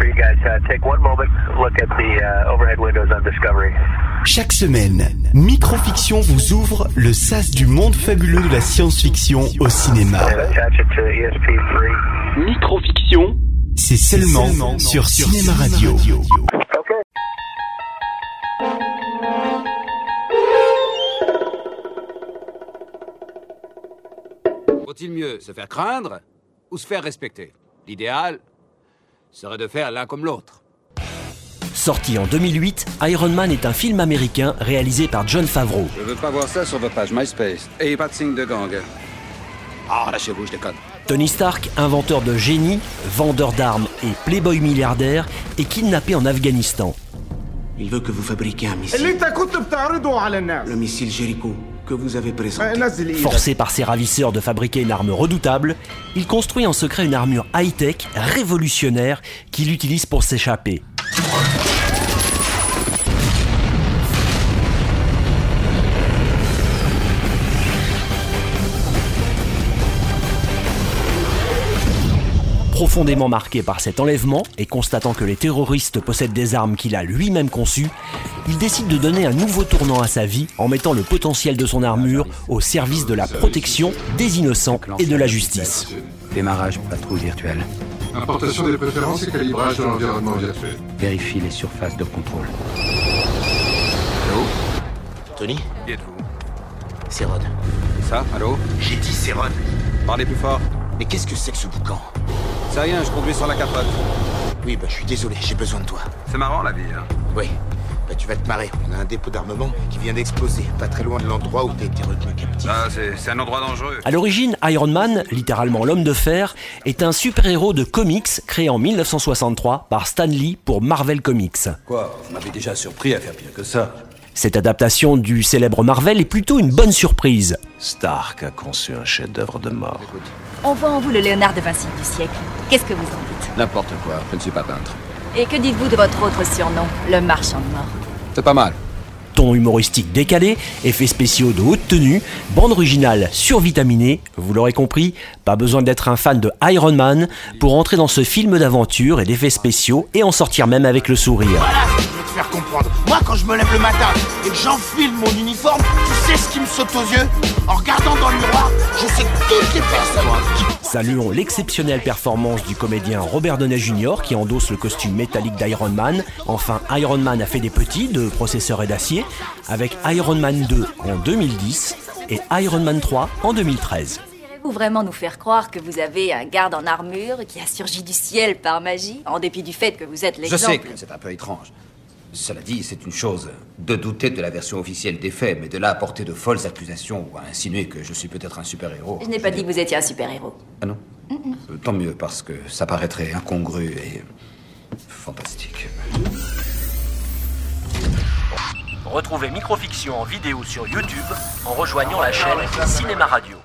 for you guys. Uh, take one moment, look at the uh, overhead windows on Discovery. Chaque semaine, Microfiction vous ouvre le sas du monde fabuleux de la science-fiction au cinéma. ESP3. Microfiction, c'est seulement, sur, Cinéma Radio. Vaut-il mieux se faire craindre ou se faire respecter? L'idéal serait de faire l'un comme l'autre. Sorti en 2008, Iron Man est un film américain réalisé par John Favreau. Je veux pas voir ça sur votre page MySpace. Et pas de signe de gang. Ah, lâchez-vous, je déconne. Tony Stark, inventeur de génie, vendeur d'armes et playboy milliardaire, est kidnappé en Afghanistan. Il veut que vous fabriquiez un missile. Le missile Jericho. Forcé par ses ravisseurs de fabriquer une arme redoutable, il construit en secret une armure high-tech révolutionnaire qu'il utilise pour s'échapper. Profondément marqué par cet enlèvement et constatant que les terroristes possèdent des armes qu'il a lui-même conçues, il décide de donner un nouveau tournant à sa vie en mettant le potentiel de son armure au service de la protection des innocents et de la justice. Démarrage patrouille virtuelle. Importation des préférences et calibrage de l'environnement virtuel. Vérifie les surfaces de contrôle. Tony, Qui êtes-vous c'est Rod. Ça Allô J'ai dit c'est Rod. Parlez plus fort. Mais qu'est-ce que c'est que ce boucan? C'est rien, je conduis sur la capote. Oui, bah je suis désolé, j'ai besoin de toi. C'est marrant la vie, hein Oui. Bah tu vas te marrer. On a un dépôt d'armement qui vient d'exploser, pas très loin de l'endroit où t'as été retenu captif. Ah, c'est un endroit dangereux. À l'origine, Iron Man, littéralement l'homme de fer, est un super-héros de comics créé en 1963 par Stan Lee pour Marvel Comics. Quoi? Vous m'avez déjà surpris à faire pire que ça. Cette adaptation du célèbre Marvel est plutôt une bonne surprise. Stark a conçu un chef-d'œuvre de mort. Voit en vous le Léonard de Vinci du siècle. Qu'est-ce que vous en dites N'importe quoi, je ne suis pas peintre. Et que dites-vous de votre autre surnom, le marchand de mort C'est pas mal. Ton humoristique décalé, effets spéciaux de haute tenue, bande originale survitaminée, vous l'aurez compris, pas besoin d'être un fan de Iron Man pour entrer dans ce film d'aventure et d'effets spéciaux et en sortir même avec le sourire. Je vais te faire comprendre. Moi, quand je me lève le matin et que j'enfile mon uniforme, tu sais ce qui me saute aux yeux? En regardant dans le miroir, je sais Saluons l'exceptionnelle performance du comédien Robert Downey Jr. qui endosse le costume métallique d'Iron Man. Enfin, Iron Man a fait des petits de processeurs et d'acier avec Iron Man 2 en 2010 et Iron Man 3 en 2013. Vous vraiment nous faire croire que vous avez un garde en armure qui a surgi du ciel par magie, en dépit du fait que vous êtes Je l'exemple sais que c'est un peu étrange. Cela dit, c'est une chose de douter de la version officielle des faits, mais de là à porter de folles accusations ou à insinuer que je suis peut-être un super-héros. Je n'ai pas dit que vous étiez un super-héros. Ah non Euh, Tant mieux, parce que ça paraîtrait incongru et fantastique. Retrouvez Microfiction en vidéo sur YouTube en rejoignant la chaîne Cinéma Radio.